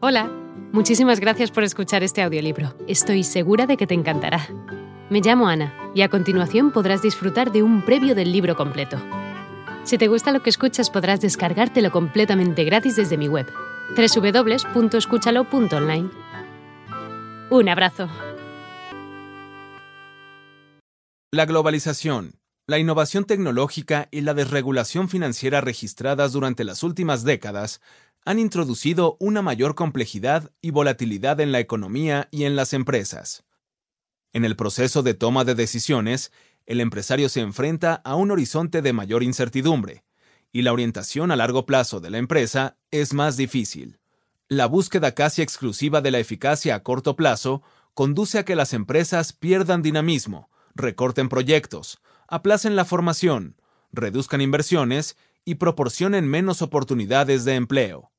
Hola, muchísimas gracias por escuchar este audiolibro. Estoy segura de que te encantará. Me llamo Ana y a continuación podrás disfrutar de un previo del libro completo. Si te gusta lo que escuchas podrás descargártelo completamente gratis desde mi web, www.escúchalo.online. Un abrazo. La globalización, la innovación tecnológica y la desregulación financiera registradas durante las últimas décadas han introducido una mayor complejidad y volatilidad en la economía y en las empresas. En el proceso de toma de decisiones, el empresario se enfrenta a un horizonte de mayor incertidumbre, y la orientación a largo plazo de la empresa es más difícil. La búsqueda casi exclusiva de la eficacia a corto plazo conduce a que las empresas pierdan dinamismo, recorten proyectos, aplacen la formación, reduzcan inversiones y proporcionen menos oportunidades de empleo.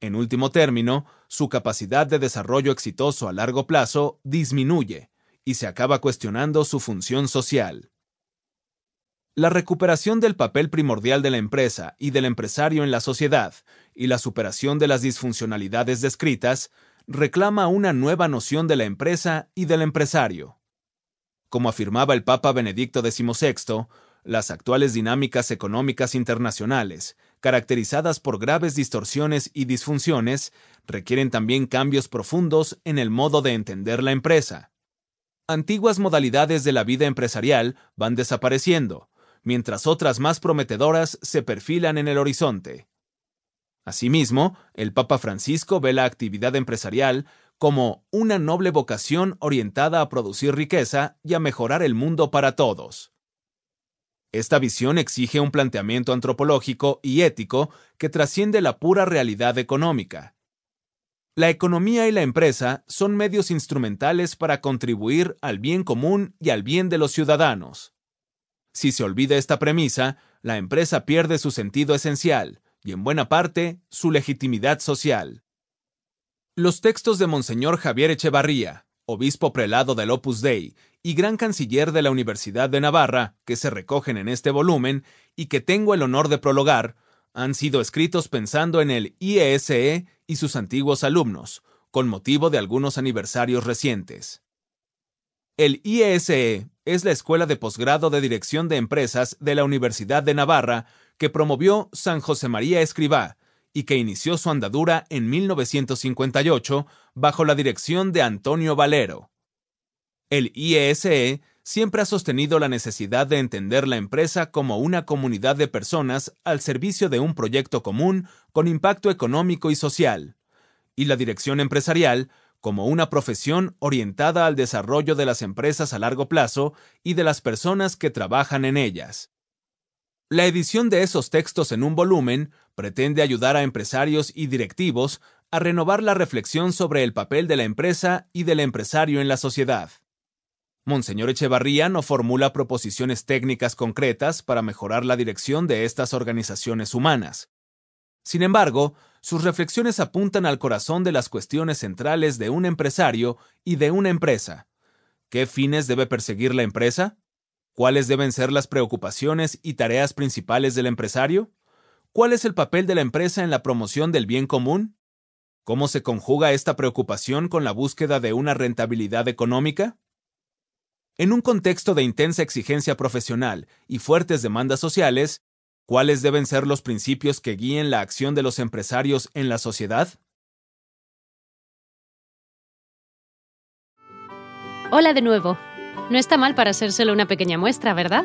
En último término, su capacidad de desarrollo exitoso a largo plazo disminuye y se acaba cuestionando su función social. La recuperación del papel primordial de la empresa y del empresario en la sociedad y la superación de las disfuncionalidades descritas reclama una nueva noción de la empresa y del empresario. Como afirmaba el Papa Benedicto XVI, las actuales dinámicas económicas internacionales, caracterizadas por graves distorsiones y disfunciones, requieren también cambios profundos en el modo de entender la empresa. Antiguas modalidades de la vida empresarial van desapareciendo, mientras otras más prometedoras se perfilan en el horizonte. Asimismo, el Papa Francisco ve la actividad empresarial como una noble vocación orientada a producir riqueza y a mejorar el mundo para todos. Esta visión exige un planteamiento antropológico y ético que trasciende la pura realidad económica. La economía y la empresa son medios instrumentales para contribuir al bien común y al bien de los ciudadanos. Si se olvida esta premisa, la empresa pierde su sentido esencial y, en buena parte, su legitimidad social. Los textos de Monseñor Javier Echevarría, obispo prelado del Opus Dei y gran canciller de la Universidad de Navarra, que se recogen en este volumen y que tengo el honor de prologar, han sido escritos pensando en el IESE e y sus antiguos alumnos, con motivo de algunos aniversarios recientes. El IESE e es la Escuela de Posgrado de Dirección de Empresas de la Universidad de Navarra que promovió San José María Escribá y que inició su andadura en 1958 bajo la dirección de Antonio Valero. El IESE e siempre ha sostenido la necesidad de entender la empresa como una comunidad de personas al servicio de un proyecto común con impacto económico y social, y la dirección empresarial como una profesión orientada al desarrollo de las empresas a largo plazo y de las personas que trabajan en ellas. La edición de esos textos en un volumen pretende ayudar a empresarios y directivos a renovar la reflexión sobre el papel de la empresa y del empresario en la sociedad. Monseñor Echevarría no formula proposiciones técnicas concretas para mejorar la dirección de estas organizaciones humanas. Sin embargo, sus reflexiones apuntan al corazón de las cuestiones centrales de un empresario y de una empresa. ¿Qué fines debe perseguir la empresa? ¿Cuáles deben ser las preocupaciones y tareas principales del empresario? ¿Cuál es el papel de la empresa en la promoción del bien común? ¿Cómo se conjuga esta preocupación con la búsqueda de una rentabilidad económica? En un contexto de intensa exigencia profesional y fuertes demandas sociales, ¿cuáles deben ser los principios que guíen la acción de los empresarios en la sociedad? Hola de nuevo. No está mal para solo una pequeña muestra, ¿verdad?